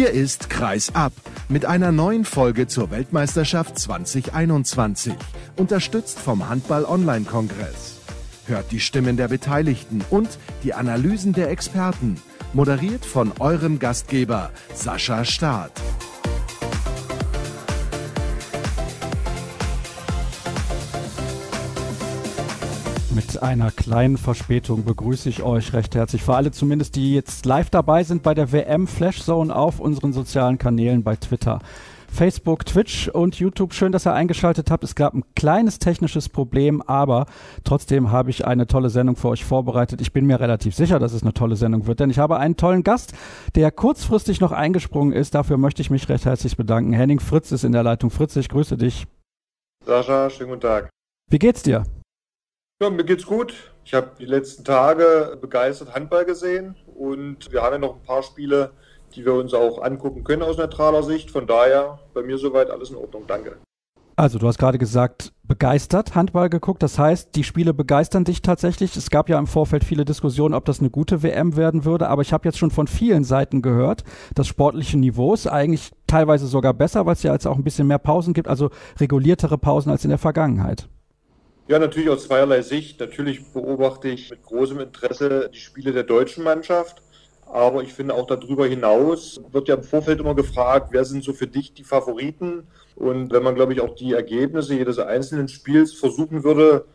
Hier ist Kreis ab mit einer neuen Folge zur Weltmeisterschaft 2021, unterstützt vom Handball-Online-Kongress. Hört die Stimmen der Beteiligten und die Analysen der Experten, moderiert von eurem Gastgeber Sascha Staat. Mit einer kleinen Verspätung begrüße ich euch recht herzlich. Für alle zumindest, die jetzt live dabei sind bei der WM Flashzone auf unseren sozialen Kanälen bei Twitter. Facebook, Twitch und YouTube. Schön, dass ihr eingeschaltet habt. Es gab ein kleines technisches Problem, aber trotzdem habe ich eine tolle Sendung für euch vorbereitet. Ich bin mir relativ sicher, dass es eine tolle Sendung wird, denn ich habe einen tollen Gast, der kurzfristig noch eingesprungen ist. Dafür möchte ich mich recht herzlich bedanken. Henning Fritz ist in der Leitung. Fritz, ich grüße dich. Sascha, schönen guten Tag. Wie geht's dir? Ja, mir geht's gut. Ich habe die letzten Tage begeistert Handball gesehen und wir haben ja noch ein paar Spiele, die wir uns auch angucken können aus neutraler Sicht. Von daher bei mir soweit alles in Ordnung. Danke. Also, du hast gerade gesagt, begeistert Handball geguckt. Das heißt, die Spiele begeistern dich tatsächlich. Es gab ja im Vorfeld viele Diskussionen, ob das eine gute WM werden würde. Aber ich habe jetzt schon von vielen Seiten gehört, das sportliche Niveau ist eigentlich teilweise sogar besser, weil es ja jetzt auch ein bisschen mehr Pausen gibt, also reguliertere Pausen als in der Vergangenheit. Ja, natürlich aus zweierlei Sicht. Natürlich beobachte ich mit großem Interesse die Spiele der deutschen Mannschaft. Aber ich finde auch darüber hinaus wird ja im Vorfeld immer gefragt, wer sind so für dich die Favoriten? Und wenn man, glaube ich, auch die Ergebnisse jedes einzelnen Spiels versuchen würde,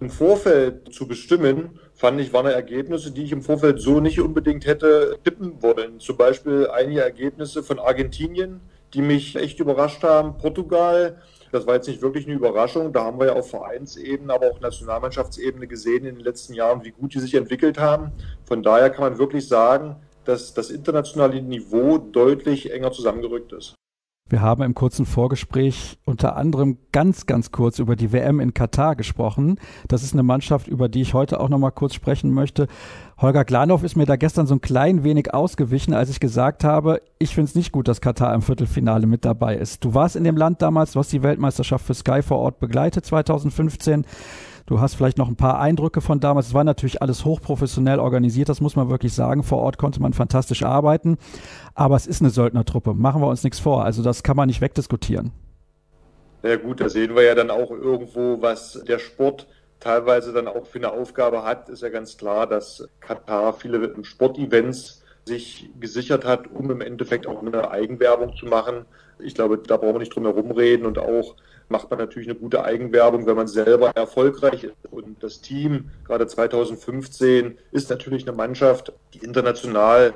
im Vorfeld zu bestimmen, fand ich, waren Ergebnisse, die ich im Vorfeld so nicht unbedingt hätte tippen wollen. Zum Beispiel einige Ergebnisse von Argentinien, die mich echt überrascht haben. Portugal, das war jetzt nicht wirklich eine Überraschung. Da haben wir ja auf Vereinsebene, aber auch Nationalmannschaftsebene gesehen in den letzten Jahren, wie gut die sich entwickelt haben. Von daher kann man wirklich sagen, dass das internationale Niveau deutlich enger zusammengerückt ist. Wir haben im kurzen Vorgespräch unter anderem ganz, ganz kurz über die WM in Katar gesprochen. Das ist eine Mannschaft, über die ich heute auch noch mal kurz sprechen möchte. Holger Glanow ist mir da gestern so ein klein wenig ausgewichen, als ich gesagt habe, ich finde es nicht gut, dass Katar im Viertelfinale mit dabei ist. Du warst in dem Land damals, du hast die Weltmeisterschaft für Sky vor Ort begleitet 2015. Du hast vielleicht noch ein paar Eindrücke von damals. Es war natürlich alles hochprofessionell organisiert, das muss man wirklich sagen. Vor Ort konnte man fantastisch arbeiten. Aber es ist eine Söldnertruppe, machen wir uns nichts vor. Also das kann man nicht wegdiskutieren. Ja gut, da sehen wir ja dann auch irgendwo, was der Sport teilweise dann auch für eine Aufgabe hat. Ist ja ganz klar, dass Katar viele Sportevents sich gesichert hat, um im Endeffekt auch eine Eigenwerbung zu machen. Ich glaube, da brauchen wir nicht drum herum reden und auch macht man natürlich eine gute Eigenwerbung, wenn man selber erfolgreich ist. Und das Team, gerade 2015, ist natürlich eine Mannschaft, die international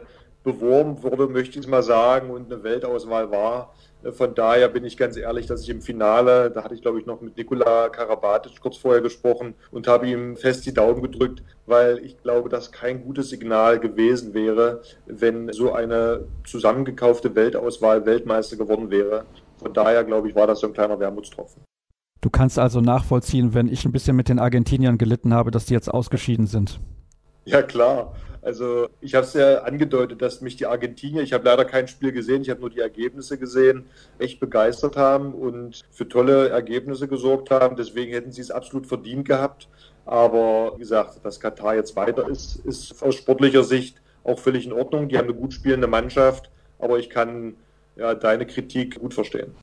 beworben wurde, möchte ich mal sagen, und eine Weltauswahl war. Von daher bin ich ganz ehrlich, dass ich im Finale, da hatte ich glaube ich noch mit Nikola Karabatic kurz vorher gesprochen und habe ihm fest die Daumen gedrückt, weil ich glaube, dass kein gutes Signal gewesen wäre, wenn so eine zusammengekaufte Weltauswahl Weltmeister geworden wäre. Von daher, glaube ich, war das so ein kleiner Wermutstropfen. Du kannst also nachvollziehen, wenn ich ein bisschen mit den Argentiniern gelitten habe, dass die jetzt ausgeschieden sind. Ja, klar. Also ich habe es ja angedeutet, dass mich die Argentinier, ich habe leider kein Spiel gesehen, ich habe nur die Ergebnisse gesehen, echt begeistert haben und für tolle Ergebnisse gesorgt haben. Deswegen hätten sie es absolut verdient gehabt. Aber wie gesagt, dass Katar jetzt weiter ist, ist aus sportlicher Sicht auch völlig in Ordnung. Die haben eine gut spielende Mannschaft, aber ich kann ja, deine Kritik gut verstehen.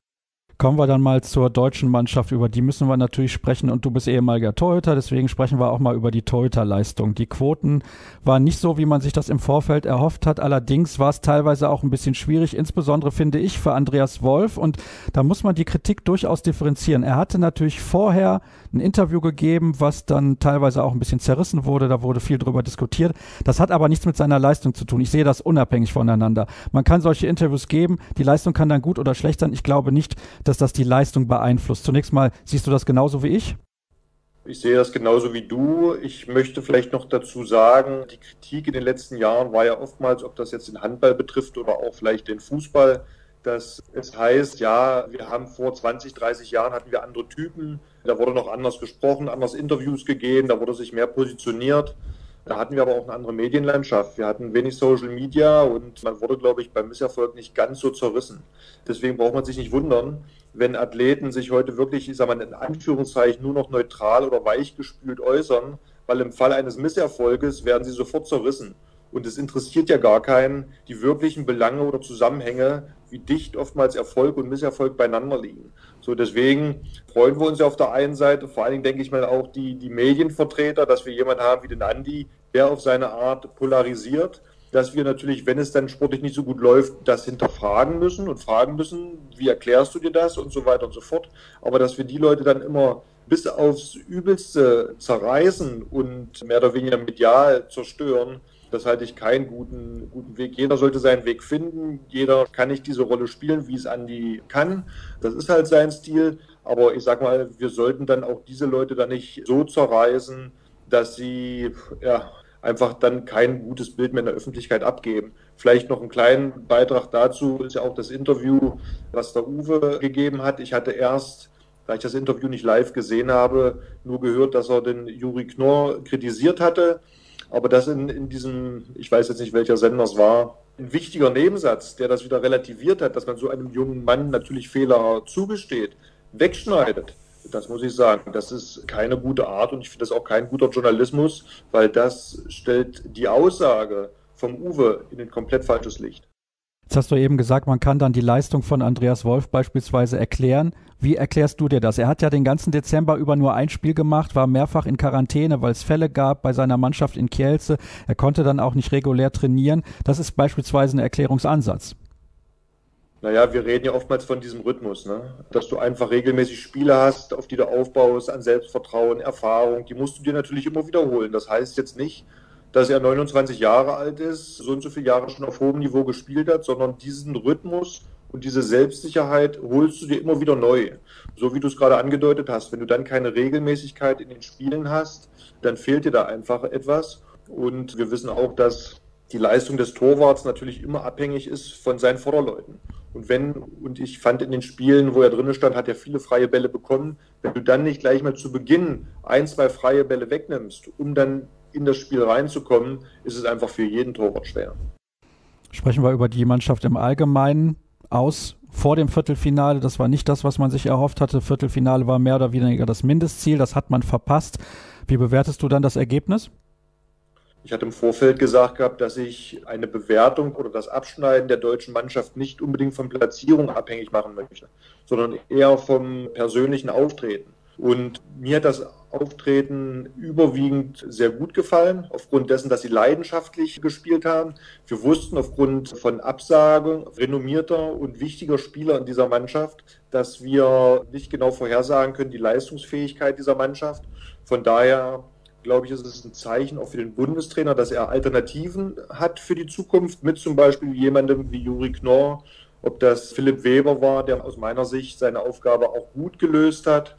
Kommen wir dann mal zur deutschen Mannschaft, über die müssen wir natürlich sprechen und du bist ehemaliger Torhüter, deswegen sprechen wir auch mal über die Torhüterleistung. Die Quoten waren nicht so, wie man sich das im Vorfeld erhofft hat, allerdings war es teilweise auch ein bisschen schwierig, insbesondere finde ich für Andreas Wolf und da muss man die Kritik durchaus differenzieren. Er hatte natürlich vorher ein Interview gegeben, was dann teilweise auch ein bisschen zerrissen wurde, da wurde viel drüber diskutiert. Das hat aber nichts mit seiner Leistung zu tun. Ich sehe das unabhängig voneinander. Man kann solche Interviews geben, die Leistung kann dann gut oder schlecht sein. Ich glaube nicht, dass das die Leistung beeinflusst. Zunächst mal, siehst du das genauso wie ich? Ich sehe das genauso wie du. Ich möchte vielleicht noch dazu sagen, die Kritik in den letzten Jahren war ja oftmals, ob das jetzt den Handball betrifft oder auch vielleicht den Fußball, dass es heißt, ja, wir haben vor 20, 30 Jahren hatten wir andere Typen, da wurde noch anders gesprochen, anders Interviews gegeben, da wurde sich mehr positioniert. Da hatten wir aber auch eine andere Medienlandschaft. Wir hatten wenig Social Media und man wurde, glaube ich, beim Misserfolg nicht ganz so zerrissen. Deswegen braucht man sich nicht wundern, wenn Athleten sich heute wirklich, ich sage mal in Anführungszeichen, nur noch neutral oder weichgespült äußern, weil im Fall eines Misserfolges werden sie sofort zerrissen. Und es interessiert ja gar keinen die wirklichen Belange oder Zusammenhänge, wie dicht oftmals Erfolg und Misserfolg beieinander liegen. So deswegen freuen wir uns ja auf der einen Seite, vor allen Dingen denke ich mal auch die, die Medienvertreter, dass wir jemanden haben wie den Andi, der auf seine Art polarisiert, dass wir natürlich, wenn es dann sportlich nicht so gut läuft, das hinterfragen müssen und fragen müssen, wie erklärst du dir das und so weiter und so fort. Aber dass wir die Leute dann immer bis aufs Übelste zerreißen und mehr oder weniger medial zerstören, das halte ich keinen guten, guten Weg. Jeder sollte seinen Weg finden. Jeder kann nicht diese Rolle spielen, wie es Andi kann. Das ist halt sein Stil. Aber ich sag mal, wir sollten dann auch diese Leute dann nicht so zerreißen, dass sie ja, einfach dann kein gutes Bild mehr in der Öffentlichkeit abgeben. Vielleicht noch einen kleinen Beitrag dazu ist ja auch das Interview, was der Uwe gegeben hat. Ich hatte erst, da ich das Interview nicht live gesehen habe, nur gehört, dass er den Juri Knorr kritisiert hatte. Aber das in, in diesem, ich weiß jetzt nicht, welcher Sender es war, ein wichtiger Nebensatz, der das wieder relativiert hat, dass man so einem jungen Mann natürlich Fehler zugesteht, wegschneidet. Das muss ich sagen. Das ist keine gute Art und ich finde das auch kein guter Journalismus, weil das stellt die Aussage vom Uwe in ein komplett falsches Licht. Jetzt hast du eben gesagt, man kann dann die Leistung von Andreas Wolf beispielsweise erklären. Wie erklärst du dir das? Er hat ja den ganzen Dezember über nur ein Spiel gemacht, war mehrfach in Quarantäne, weil es Fälle gab bei seiner Mannschaft in Kielce. Er konnte dann auch nicht regulär trainieren. Das ist beispielsweise ein Erklärungsansatz. Naja, wir reden ja oftmals von diesem Rhythmus, ne? dass du einfach regelmäßig Spiele hast, auf die du aufbaust, an Selbstvertrauen, Erfahrung. Die musst du dir natürlich immer wiederholen. Das heißt jetzt nicht, dass er 29 Jahre alt ist, so und so viele Jahre schon auf hohem Niveau gespielt hat, sondern diesen Rhythmus und diese Selbstsicherheit holst du dir immer wieder neu. So wie du es gerade angedeutet hast. Wenn du dann keine Regelmäßigkeit in den Spielen hast, dann fehlt dir da einfach etwas. Und wir wissen auch, dass die Leistung des Torwarts natürlich immer abhängig ist von seinen Vorderleuten. Und wenn, und ich fand in den Spielen, wo er drinnen stand, hat er viele freie Bälle bekommen. Wenn du dann nicht gleich mal zu Beginn ein, zwei freie Bälle wegnimmst, um dann in das Spiel reinzukommen, ist es einfach für jeden Torwart schwer. Sprechen wir über die Mannschaft im Allgemeinen aus vor dem Viertelfinale. Das war nicht das, was man sich erhofft hatte. Viertelfinale war mehr oder weniger das Mindestziel. Das hat man verpasst. Wie bewertest du dann das Ergebnis? Ich hatte im Vorfeld gesagt gehabt, dass ich eine Bewertung oder das Abschneiden der deutschen Mannschaft nicht unbedingt von Platzierung abhängig machen möchte, sondern eher vom persönlichen Auftreten. Und mir hat das Auftreten überwiegend sehr gut gefallen, aufgrund dessen, dass sie leidenschaftlich gespielt haben. Wir wussten aufgrund von Absagen renommierter und wichtiger Spieler in dieser Mannschaft, dass wir nicht genau vorhersagen können, die Leistungsfähigkeit dieser Mannschaft. Von daher glaube ich, ist es ein Zeichen auch für den Bundestrainer, dass er Alternativen hat für die Zukunft, mit zum Beispiel jemandem wie Juri Knorr, ob das Philipp Weber war, der aus meiner Sicht seine Aufgabe auch gut gelöst hat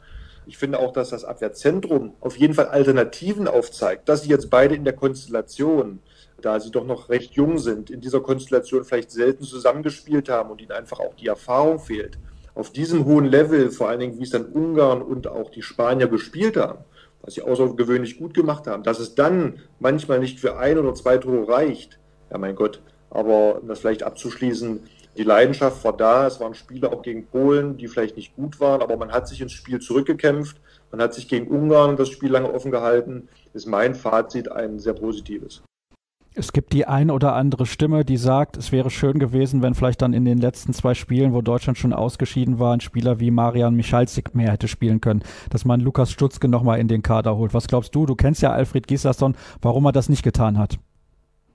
ich finde auch, dass das Abwehrzentrum auf jeden Fall Alternativen aufzeigt, dass sie jetzt beide in der Konstellation, da sie doch noch recht jung sind, in dieser Konstellation vielleicht selten zusammengespielt haben und ihnen einfach auch die Erfahrung fehlt. Auf diesem hohen Level, vor allen Dingen wie es dann Ungarn und auch die Spanier gespielt haben, was sie außergewöhnlich gut gemacht haben, dass es dann manchmal nicht für ein oder zwei Tore reicht, ja mein Gott, aber um das vielleicht abzuschließen, die Leidenschaft war da. Es waren Spiele auch gegen Polen, die vielleicht nicht gut waren, aber man hat sich ins Spiel zurückgekämpft. Man hat sich gegen Ungarn das Spiel lange offen gehalten. Ist mein Fazit ein sehr positives. Es gibt die ein oder andere Stimme, die sagt, es wäre schön gewesen, wenn vielleicht dann in den letzten zwei Spielen, wo Deutschland schon ausgeschieden war, ein Spieler wie Marian Michalzik mehr hätte spielen können, dass man Lukas Stutzke nochmal in den Kader holt. Was glaubst du? Du kennst ja Alfred Gislason, warum er das nicht getan hat.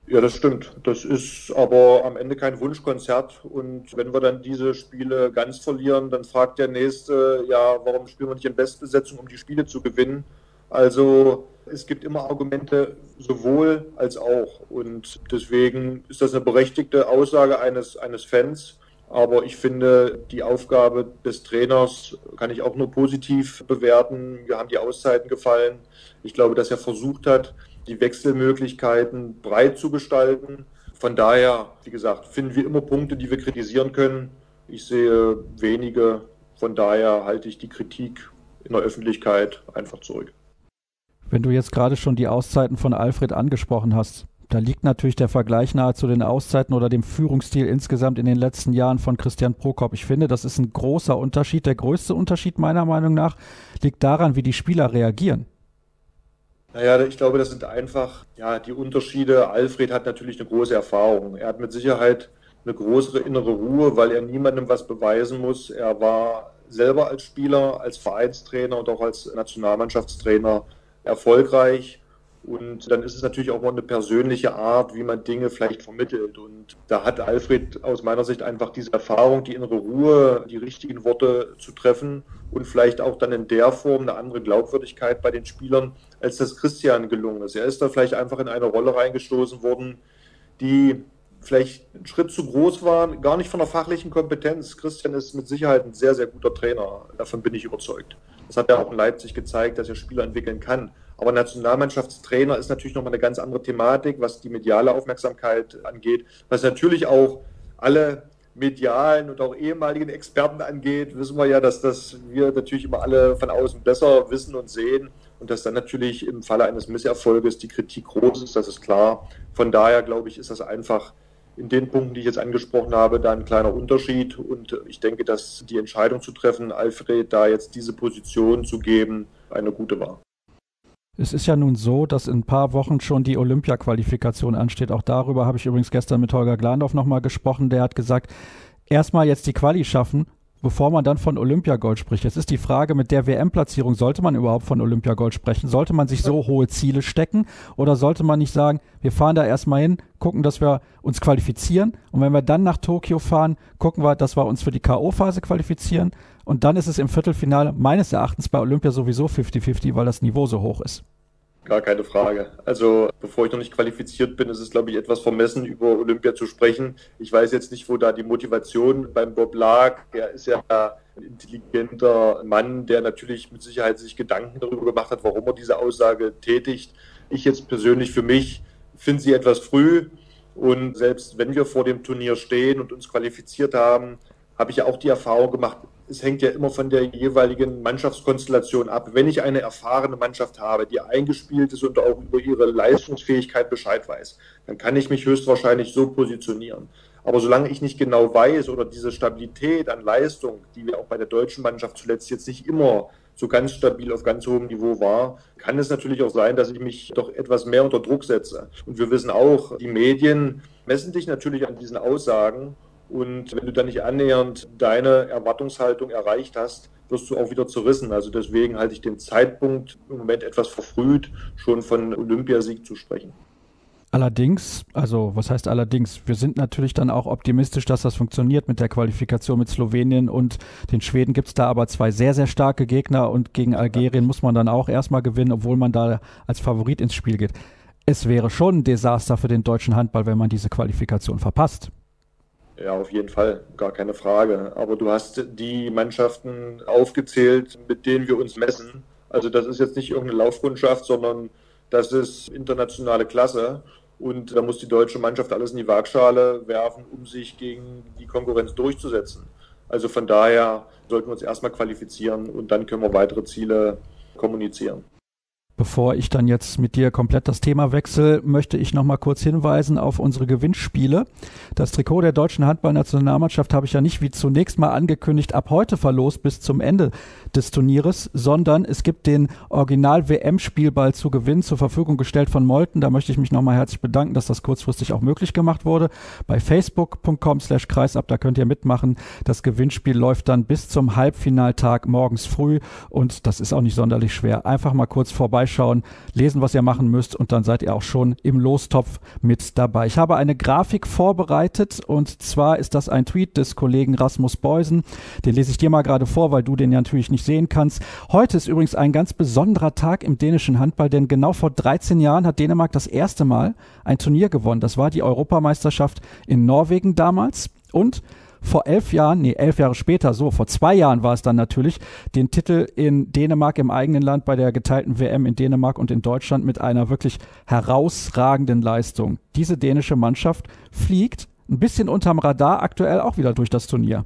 Ja, das stimmt. Das ist aber am Ende kein Wunschkonzert. Und wenn wir dann diese Spiele ganz verlieren, dann fragt der Nächste, ja, warum spielen wir nicht in Bestbesetzung, um die Spiele zu gewinnen? Also es gibt immer Argumente sowohl als auch. Und deswegen ist das eine berechtigte Aussage eines, eines Fans. Aber ich finde, die Aufgabe des Trainers kann ich auch nur positiv bewerten. Wir haben die Auszeiten gefallen. Ich glaube, dass er versucht hat, die Wechselmöglichkeiten breit zu gestalten. Von daher, wie gesagt, finden wir immer Punkte, die wir kritisieren können. Ich sehe wenige. Von daher halte ich die Kritik in der Öffentlichkeit einfach zurück. Wenn du jetzt gerade schon die Auszeiten von Alfred angesprochen hast, da liegt natürlich der Vergleich nahe zu den Auszeiten oder dem Führungsstil insgesamt in den letzten Jahren von Christian Prokop. Ich finde, das ist ein großer Unterschied. Der größte Unterschied meiner Meinung nach liegt daran, wie die Spieler reagieren. Naja, ich glaube, das sind einfach ja, die Unterschiede. Alfred hat natürlich eine große Erfahrung. Er hat mit Sicherheit eine größere innere Ruhe, weil er niemandem was beweisen muss. Er war selber als Spieler, als Vereinstrainer und auch als Nationalmannschaftstrainer erfolgreich. Und dann ist es natürlich auch mal eine persönliche Art, wie man Dinge vielleicht vermittelt. Und da hat Alfred aus meiner Sicht einfach diese Erfahrung, die innere Ruhe, die richtigen Worte zu treffen und vielleicht auch dann in der Form eine andere Glaubwürdigkeit bei den Spielern, als das Christian gelungen ist. Er ist da vielleicht einfach in eine Rolle reingestoßen worden, die vielleicht einen Schritt zu groß war, gar nicht von der fachlichen Kompetenz. Christian ist mit Sicherheit ein sehr, sehr guter Trainer. Davon bin ich überzeugt. Das hat er auch in Leipzig gezeigt, dass er Spieler entwickeln kann. Aber Nationalmannschaftstrainer ist natürlich nochmal eine ganz andere Thematik, was die mediale Aufmerksamkeit angeht, was natürlich auch alle medialen und auch ehemaligen Experten angeht, wissen wir ja, dass das wir natürlich immer alle von außen besser wissen und sehen und dass dann natürlich im Falle eines Misserfolges die Kritik groß ist, das ist klar. Von daher glaube ich, ist das einfach in den Punkten, die ich jetzt angesprochen habe, da ein kleiner Unterschied. Und ich denke, dass die Entscheidung zu treffen, Alfred da jetzt diese Position zu geben, eine gute war. Es ist ja nun so, dass in ein paar Wochen schon die Olympia-Qualifikation ansteht. Auch darüber habe ich übrigens gestern mit Holger Glandorf nochmal gesprochen. Der hat gesagt, erstmal jetzt die Quali schaffen bevor man dann von Olympiagold spricht. Jetzt ist die Frage mit der WM-Platzierung, sollte man überhaupt von Olympiagold sprechen? Sollte man sich so hohe Ziele stecken? Oder sollte man nicht sagen, wir fahren da erstmal hin, gucken, dass wir uns qualifizieren und wenn wir dann nach Tokio fahren, gucken wir, dass wir uns für die K.O.-Phase qualifizieren und dann ist es im Viertelfinale meines Erachtens bei Olympia sowieso 50-50, weil das Niveau so hoch ist. Gar keine Frage. Also bevor ich noch nicht qualifiziert bin, ist es, glaube ich, etwas vermessen, über Olympia zu sprechen. Ich weiß jetzt nicht, wo da die Motivation beim Bob lag. Er ist ja ein intelligenter Mann, der natürlich mit Sicherheit sich Gedanken darüber gemacht hat, warum er diese Aussage tätigt. Ich jetzt persönlich für mich finde sie etwas früh. Und selbst wenn wir vor dem Turnier stehen und uns qualifiziert haben, habe ich ja auch die Erfahrung gemacht, es hängt ja immer von der jeweiligen Mannschaftskonstellation ab. Wenn ich eine erfahrene Mannschaft habe, die eingespielt ist und auch über ihre Leistungsfähigkeit Bescheid weiß, dann kann ich mich höchstwahrscheinlich so positionieren. Aber solange ich nicht genau weiß oder diese Stabilität an Leistung, die wir auch bei der deutschen Mannschaft zuletzt jetzt nicht immer so ganz stabil auf ganz hohem Niveau war, kann es natürlich auch sein, dass ich mich doch etwas mehr unter Druck setze. Und wir wissen auch, die Medien messen dich natürlich an diesen Aussagen und wenn du dann nicht annähernd deine Erwartungshaltung erreicht hast, wirst du auch wieder zerrissen. Also deswegen halte ich den Zeitpunkt im Moment etwas verfrüht, schon von Olympiasieg zu sprechen. Allerdings, also was heißt allerdings, wir sind natürlich dann auch optimistisch, dass das funktioniert mit der Qualifikation mit Slowenien und den Schweden gibt es da aber zwei sehr, sehr starke Gegner und gegen Algerien muss man dann auch erstmal gewinnen, obwohl man da als Favorit ins Spiel geht. Es wäre schon ein Desaster für den deutschen Handball, wenn man diese Qualifikation verpasst. Ja, auf jeden Fall, gar keine Frage. Aber du hast die Mannschaften aufgezählt, mit denen wir uns messen. Also das ist jetzt nicht irgendeine Laufkundschaft, sondern das ist internationale Klasse. Und da muss die deutsche Mannschaft alles in die Waagschale werfen, um sich gegen die Konkurrenz durchzusetzen. Also von daher sollten wir uns erstmal qualifizieren und dann können wir weitere Ziele kommunizieren. Bevor ich dann jetzt mit dir komplett das Thema wechsle, möchte ich noch mal kurz hinweisen auf unsere Gewinnspiele. Das Trikot der deutschen Handballnationalmannschaft habe ich ja nicht wie zunächst mal angekündigt ab heute verlost bis zum Ende des Turnieres, sondern es gibt den Original WM Spielball zu gewinnen zur Verfügung gestellt von Molten. Da möchte ich mich noch mal herzlich bedanken, dass das kurzfristig auch möglich gemacht wurde. Bei facebook.com/kreisab, da könnt ihr mitmachen. Das Gewinnspiel läuft dann bis zum Halbfinaltag morgens früh und das ist auch nicht sonderlich schwer. Einfach mal kurz vorbei vorbeischauen, lesen, was ihr machen müsst und dann seid ihr auch schon im Lostopf mit dabei. Ich habe eine Grafik vorbereitet und zwar ist das ein Tweet des Kollegen Rasmus Beusen. Den lese ich dir mal gerade vor, weil du den ja natürlich nicht sehen kannst. Heute ist übrigens ein ganz besonderer Tag im dänischen Handball, denn genau vor 13 Jahren hat Dänemark das erste Mal ein Turnier gewonnen. Das war die Europameisterschaft in Norwegen damals und vor elf Jahren, nee, elf Jahre später, so, vor zwei Jahren war es dann natürlich, den Titel in Dänemark im eigenen Land bei der geteilten WM in Dänemark und in Deutschland mit einer wirklich herausragenden Leistung. Diese dänische Mannschaft fliegt ein bisschen unterm Radar aktuell auch wieder durch das Turnier.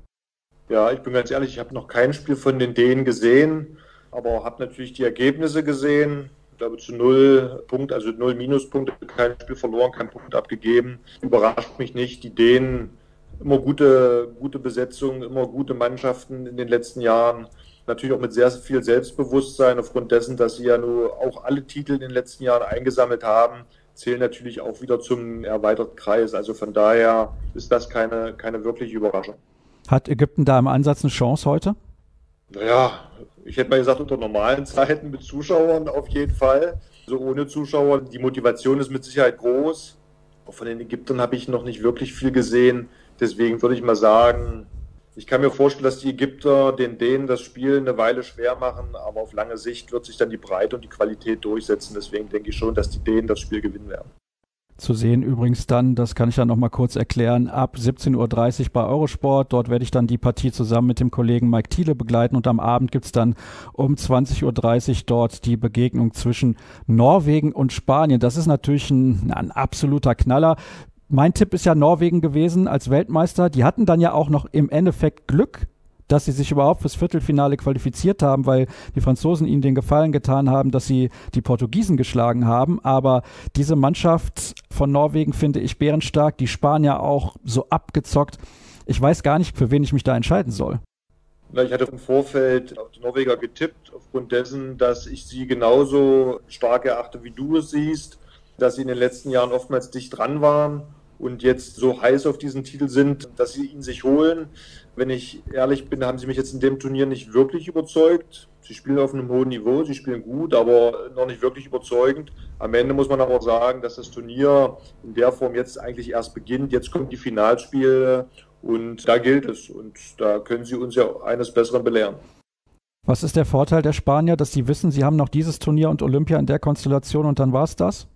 Ja, ich bin ganz ehrlich, ich habe noch kein Spiel von den Dänen gesehen, aber habe natürlich die Ergebnisse gesehen. Ich glaube zu null Punkt, also null Minuspunkte, kein Spiel verloren, kein Punkt abgegeben. Überrascht mich nicht. Die Dänen immer gute, gute Besetzung, immer gute Mannschaften in den letzten Jahren. natürlich auch mit sehr viel Selbstbewusstsein aufgrund dessen, dass sie ja nur auch alle Titel in den letzten Jahren eingesammelt haben, zählen natürlich auch wieder zum erweiterten Kreis. Also von daher ist das keine, keine wirkliche Überraschung. Hat Ägypten da im Ansatz eine Chance heute? Naja, ich hätte mal gesagt, unter normalen Zeiten mit Zuschauern auf jeden Fall. So also ohne Zuschauer, die Motivation ist mit Sicherheit groß. Auch von den Ägyptern habe ich noch nicht wirklich viel gesehen. Deswegen würde ich mal sagen, ich kann mir vorstellen, dass die Ägypter den Dänen das Spiel eine Weile schwer machen, aber auf lange Sicht wird sich dann die Breite und die Qualität durchsetzen. Deswegen denke ich schon, dass die Dänen das Spiel gewinnen werden. Zu sehen übrigens dann, das kann ich dann nochmal kurz erklären, ab 17.30 Uhr bei Eurosport. Dort werde ich dann die Partie zusammen mit dem Kollegen Mike Thiele begleiten und am Abend gibt's dann um 20.30 Uhr dort die Begegnung zwischen Norwegen und Spanien. Das ist natürlich ein, ein absoluter Knaller mein Tipp ist ja Norwegen gewesen als Weltmeister. Die hatten dann ja auch noch im Endeffekt Glück, dass sie sich überhaupt fürs Viertelfinale qualifiziert haben, weil die Franzosen ihnen den Gefallen getan haben, dass sie die Portugiesen geschlagen haben. Aber diese Mannschaft von Norwegen finde ich bärenstark, die Spanier auch so abgezockt. Ich weiß gar nicht, für wen ich mich da entscheiden soll. Ich hatte im Vorfeld auf die Norweger getippt, aufgrund dessen, dass ich sie genauso stark erachte, wie du es siehst, dass sie in den letzten Jahren oftmals dicht dran waren und jetzt so heiß auf diesen Titel sind, dass sie ihn sich holen. Wenn ich ehrlich bin, haben sie mich jetzt in dem Turnier nicht wirklich überzeugt. Sie spielen auf einem hohen Niveau, sie spielen gut, aber noch nicht wirklich überzeugend. Am Ende muss man aber sagen, dass das Turnier in der Form jetzt eigentlich erst beginnt. Jetzt kommt die Finalspiele und da gilt es. Und da können sie uns ja eines Besseren belehren. Was ist der Vorteil der Spanier, dass sie wissen, sie haben noch dieses Turnier und Olympia in der Konstellation und dann war es das?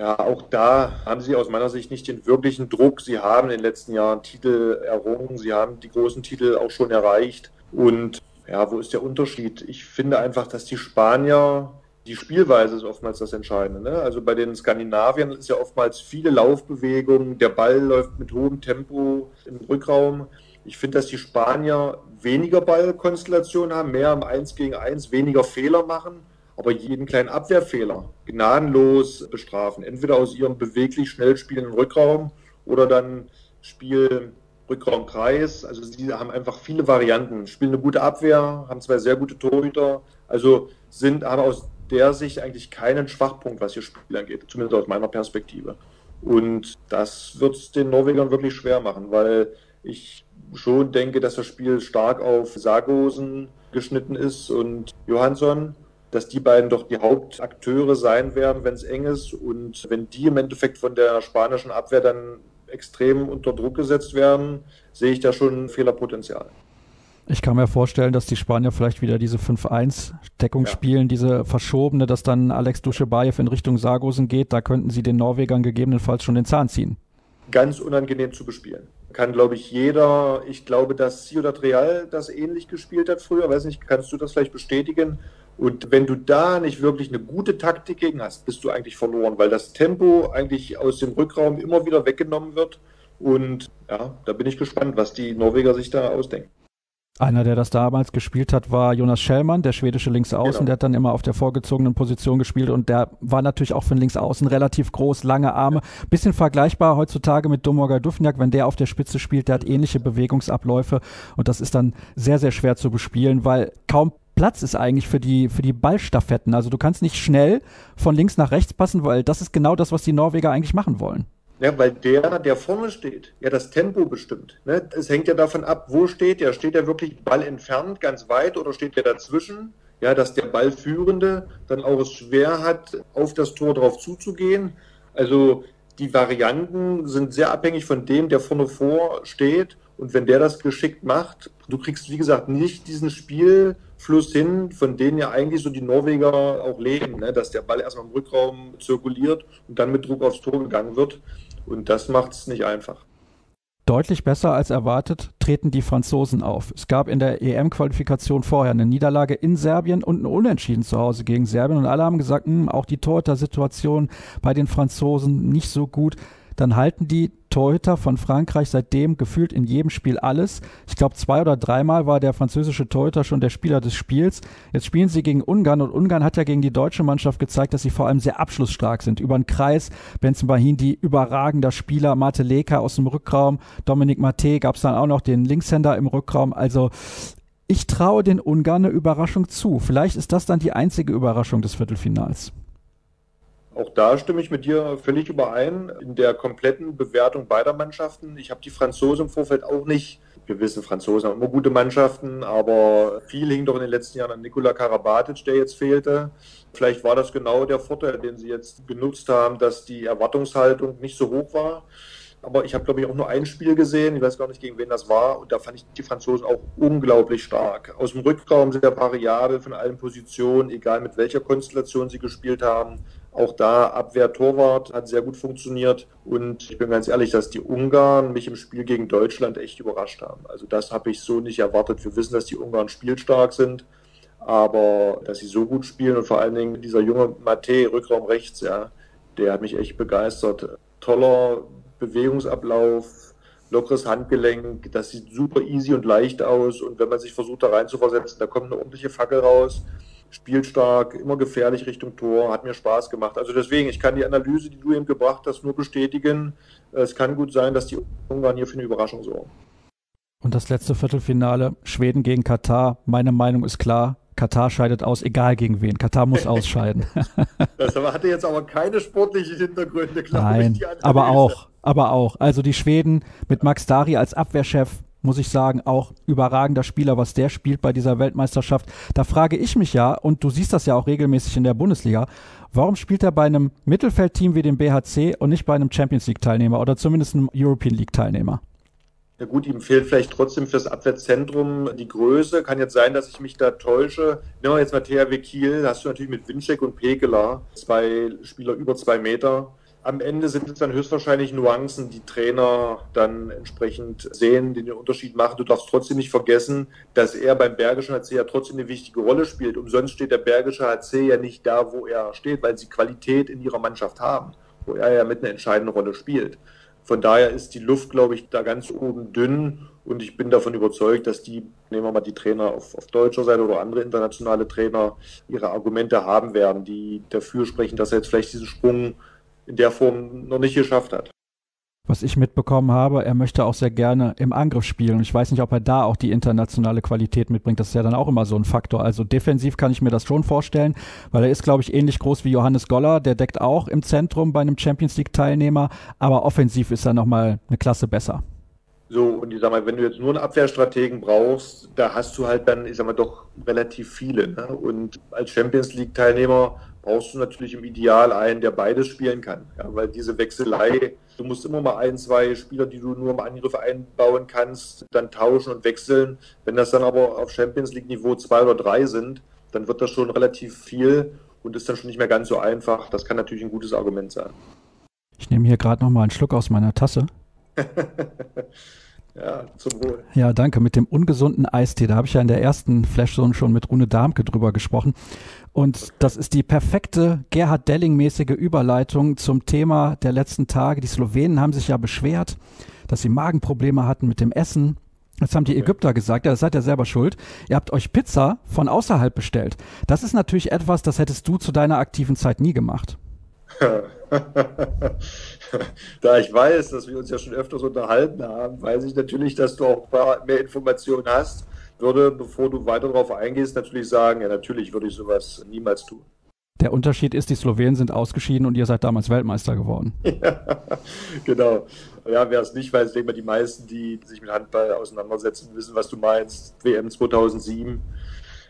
Ja, auch da haben sie aus meiner Sicht nicht den wirklichen Druck. Sie haben in den letzten Jahren Titel errungen, sie haben die großen Titel auch schon erreicht. Und ja, wo ist der Unterschied? Ich finde einfach, dass die Spanier, die Spielweise ist oftmals das Entscheidende. Ne? Also bei den Skandinaviern ist ja oftmals viele Laufbewegungen, der Ball läuft mit hohem Tempo im Rückraum. Ich finde, dass die Spanier weniger Ballkonstellationen haben, mehr im 1 gegen 1, weniger Fehler machen aber jeden kleinen Abwehrfehler gnadenlos bestrafen. Entweder aus ihrem beweglich schnell spielenden Rückraum oder dann Spiel Rückraumkreis. Also sie haben einfach viele Varianten. Spielen eine gute Abwehr, haben zwei sehr gute Torhüter. Also sind aber aus der Sicht eigentlich keinen Schwachpunkt, was ihr Spiel angeht, zumindest aus meiner Perspektive. Und das wird es den Norwegern wirklich schwer machen, weil ich schon denke, dass das Spiel stark auf Sargosen geschnitten ist und Johansson dass die beiden doch die Hauptakteure sein werden, wenn es eng ist. Und wenn die im Endeffekt von der spanischen Abwehr dann extrem unter Druck gesetzt werden, sehe ich da schon Fehlerpotenzial. Ich kann mir vorstellen, dass die Spanier vielleicht wieder diese 5-1-Deckung ja. spielen, diese verschobene, dass dann Alex Duschebaev in Richtung Sargosen geht. Da könnten sie den Norwegern gegebenenfalls schon den Zahn ziehen. Ganz unangenehm zu bespielen. Kann, glaube ich, jeder. Ich glaube, dass Ciudad Real das ähnlich gespielt hat früher. Weiß nicht, kannst du das vielleicht bestätigen? Und wenn du da nicht wirklich eine gute Taktik gegen hast, bist du eigentlich verloren, weil das Tempo eigentlich aus dem Rückraum immer wieder weggenommen wird. Und ja, da bin ich gespannt, was die Norweger sich da ausdenken. Einer, der das damals gespielt hat, war Jonas Schellmann, der schwedische Linksaußen. Genau. Der hat dann immer auf der vorgezogenen Position gespielt und der war natürlich auch für den Linksaußen relativ groß, lange Arme. Bisschen vergleichbar heutzutage mit Domogaj Dufniak, wenn der auf der Spitze spielt, der hat ähnliche Bewegungsabläufe und das ist dann sehr, sehr schwer zu bespielen, weil kaum Platz ist eigentlich für die, für die Ballstaffetten. Also du kannst nicht schnell von links nach rechts passen, weil das ist genau das, was die Norweger eigentlich machen wollen. Ja, weil der, der vorne steht, ja das Tempo bestimmt. Ne? Es hängt ja davon ab, wo steht der. Steht der wirklich Ball entfernt, ganz weit, oder steht der dazwischen? Ja, dass der Ballführende dann auch es schwer hat, auf das Tor drauf zuzugehen. Also die Varianten sind sehr abhängig von dem, der vorne vor steht. Und wenn der das geschickt macht, du kriegst, wie gesagt, nicht diesen Spiel, Fluss hin, von denen ja eigentlich so die Norweger auch leben, ne? dass der Ball erstmal im Rückraum zirkuliert und dann mit Druck aufs Tor gegangen wird. Und das macht es nicht einfach. Deutlich besser als erwartet treten die Franzosen auf. Es gab in der EM-Qualifikation vorher eine Niederlage in Serbien und ein Unentschieden zu Hause gegen Serbien. Und alle haben gesagt, mh, hm, auch die Torhüter-Situation bei den Franzosen nicht so gut dann halten die Torhüter von Frankreich seitdem gefühlt in jedem Spiel alles. Ich glaube, zwei oder dreimal war der französische Torhüter schon der Spieler des Spiels. Jetzt spielen sie gegen Ungarn und Ungarn hat ja gegen die deutsche Mannschaft gezeigt, dass sie vor allem sehr abschlussstark sind. Über den Kreis, Benson Bahin, die überragender Spieler, Mate Leka aus dem Rückraum, Dominik Mate gab es dann auch noch den Linkshänder im Rückraum. Also Ich traue den Ungarn eine Überraschung zu. Vielleicht ist das dann die einzige Überraschung des Viertelfinals. Auch da stimme ich mit dir völlig überein in der kompletten Bewertung beider Mannschaften. Ich habe die Franzosen im Vorfeld auch nicht. Wir wissen, Franzosen haben immer gute Mannschaften, aber viel hing doch in den letzten Jahren an Nikola Karabatic, der jetzt fehlte. Vielleicht war das genau der Vorteil, den sie jetzt genutzt haben, dass die Erwartungshaltung nicht so hoch war. Aber ich habe, glaube ich, auch nur ein Spiel gesehen. Ich weiß gar nicht, gegen wen das war. Und da fand ich die Franzosen auch unglaublich stark. Aus dem Rückraum sehr variabel von allen Positionen, egal mit welcher Konstellation sie gespielt haben. Auch da Abwehr, Torwart hat sehr gut funktioniert. Und ich bin ganz ehrlich, dass die Ungarn mich im Spiel gegen Deutschland echt überrascht haben. Also das habe ich so nicht erwartet. Wir wissen, dass die Ungarn spielstark sind. Aber dass sie so gut spielen und vor allen Dingen dieser junge Mate, Rückraum rechts, ja, der hat mich echt begeistert. Toller Bewegungsablauf, lockeres Handgelenk, das sieht super easy und leicht aus. Und wenn man sich versucht, da rein zu versetzen, da kommt eine ordentliche Fackel raus. Spielstark, immer gefährlich Richtung Tor, hat mir Spaß gemacht. Also deswegen, ich kann die Analyse, die du eben gebracht hast, nur bestätigen. Es kann gut sein, dass die Ungarn hier für eine Überraschung sorgen. Und das letzte Viertelfinale, Schweden gegen Katar. Meine Meinung ist klar, Katar scheidet aus, egal gegen wen. Katar muss ausscheiden. das hatte jetzt aber keine sportlichen Hintergründe, glaube Nein, ich. aber auch, aber auch. Also die Schweden mit Max Dari als Abwehrchef, muss ich sagen, auch überragender Spieler, was der spielt bei dieser Weltmeisterschaft. Da frage ich mich ja, und du siehst das ja auch regelmäßig in der Bundesliga, warum spielt er bei einem Mittelfeldteam wie dem BHC und nicht bei einem Champions League Teilnehmer oder zumindest einem European League Teilnehmer? Ja gut, ihm fehlt vielleicht trotzdem fürs Abwehrzentrum die Größe. Kann jetzt sein, dass ich mich da täusche. Nehmen wir jetzt mal THW Kiel, da hast du natürlich mit Winczek und Pekela zwei Spieler über zwei Meter. Am Ende sind es dann höchstwahrscheinlich Nuancen, die Trainer dann entsprechend sehen, die den Unterschied machen. Du darfst trotzdem nicht vergessen, dass er beim Bergischen HC ja trotzdem eine wichtige Rolle spielt. Umsonst steht der Bergische HC ja nicht da, wo er steht, weil sie Qualität in ihrer Mannschaft haben, wo er ja mit einer entscheidenden Rolle spielt. Von daher ist die Luft, glaube ich, da ganz oben dünn und ich bin davon überzeugt, dass die, nehmen wir mal die Trainer auf, auf deutscher Seite oder andere internationale Trainer, ihre Argumente haben werden, die dafür sprechen, dass er jetzt vielleicht diesen Sprung in der Form noch nicht geschafft hat was ich mitbekommen habe, er möchte auch sehr gerne im Angriff spielen. Ich weiß nicht, ob er da auch die internationale Qualität mitbringt. Das ist ja dann auch immer so ein Faktor. Also defensiv kann ich mir das schon vorstellen, weil er ist, glaube ich, ähnlich groß wie Johannes Goller. Der deckt auch im Zentrum bei einem Champions League Teilnehmer, aber offensiv ist er nochmal eine Klasse besser. So, und ich sag mal, wenn du jetzt nur einen Abwehrstrategen brauchst, da hast du halt dann, ich sag mal, doch relativ viele. Ne? Und als Champions League Teilnehmer brauchst du natürlich im Ideal einen, der beides spielen kann. Ja, weil diese Wechselei, du musst immer mal ein, zwei Spieler, die du nur im Angriff einbauen kannst, dann tauschen und wechseln. Wenn das dann aber auf Champions League Niveau zwei oder drei sind, dann wird das schon relativ viel und ist dann schon nicht mehr ganz so einfach. Das kann natürlich ein gutes Argument sein. Ich nehme hier gerade noch mal einen Schluck aus meiner Tasse. Ja, zum Wohl. Ja, danke. Mit dem ungesunden Eistee, da habe ich ja in der ersten Flashzone schon mit Rune Darmke drüber gesprochen. Und das ist die perfekte Gerhard Delling-mäßige Überleitung zum Thema der letzten Tage. Die Slowenen haben sich ja beschwert, dass sie Magenprobleme hatten mit dem Essen. Jetzt haben die Ägypter gesagt, ja, das seid ihr selber schuld. Ihr habt euch Pizza von außerhalb bestellt. Das ist natürlich etwas, das hättest du zu deiner aktiven Zeit nie gemacht. da ich weiß, dass wir uns ja schon öfters unterhalten haben, weiß ich natürlich, dass du auch mehr Informationen hast. Würde, bevor du weiter darauf eingehst, natürlich sagen, ja, natürlich würde ich sowas niemals tun. Der Unterschied ist, die Slowenen sind ausgeschieden und ihr seid damals Weltmeister geworden. Ja, genau. Ja, wer es nicht weiß, ich denke mal, die meisten, die sich mit Handball auseinandersetzen, wissen, was du meinst. WM 2007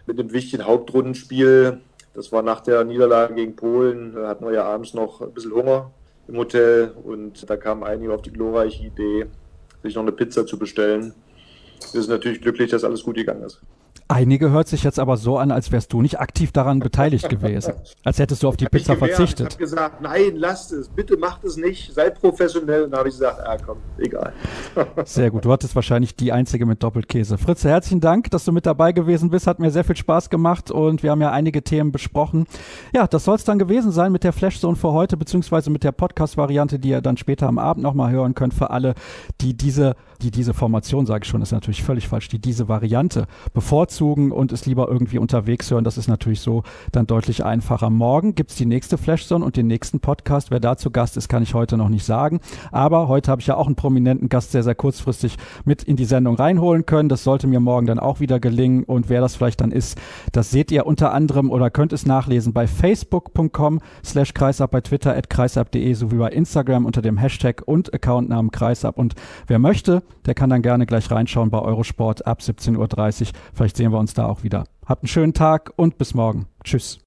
mit einem wichtigen Hauptrundenspiel. Das war nach der Niederlage gegen Polen. Da hatten wir ja abends noch ein bisschen Hunger im Hotel und da kamen einige auf die glorreiche Idee, sich noch eine Pizza zu bestellen. Wir sind natürlich glücklich, dass alles gut gegangen ist. Einige hört sich jetzt aber so an, als wärst du nicht aktiv daran beteiligt gewesen. Als hättest du auf die hab Pizza verzichtet. Ich habe gesagt, nein, lasst es, bitte macht es nicht, seid professionell. Und dann habe ich gesagt, ah komm, egal. Sehr gut, du hattest wahrscheinlich die einzige mit Doppelkäse. Fritze, herzlichen Dank, dass du mit dabei gewesen bist. Hat mir sehr viel Spaß gemacht und wir haben ja einige Themen besprochen. Ja, das soll es dann gewesen sein mit der Flashzone für heute, beziehungsweise mit der Podcast-Variante, die ihr dann später am Abend nochmal hören könnt für alle, die diese, die diese Formation, sage ich schon, ist natürlich völlig falsch, die diese Variante bevorzugen bevorzugen und es lieber irgendwie unterwegs hören. Das ist natürlich so dann deutlich einfacher. Morgen gibt's die nächste Flashzone und den nächsten Podcast. Wer dazu Gast ist, kann ich heute noch nicht sagen. Aber heute habe ich ja auch einen prominenten Gast sehr, sehr kurzfristig mit in die Sendung reinholen können. Das sollte mir morgen dann auch wieder gelingen. Und wer das vielleicht dann ist, das seht ihr unter anderem oder könnt es nachlesen bei facebook.com slash kreisab, bei Twitter at kreisab.de sowie bei Instagram unter dem Hashtag und Accountnamen kreisab. Und wer möchte, der kann dann gerne gleich reinschauen bei Eurosport ab 17.30 Uhr. Vielleicht wir uns da auch wieder. Habt einen schönen Tag und bis morgen. Tschüss.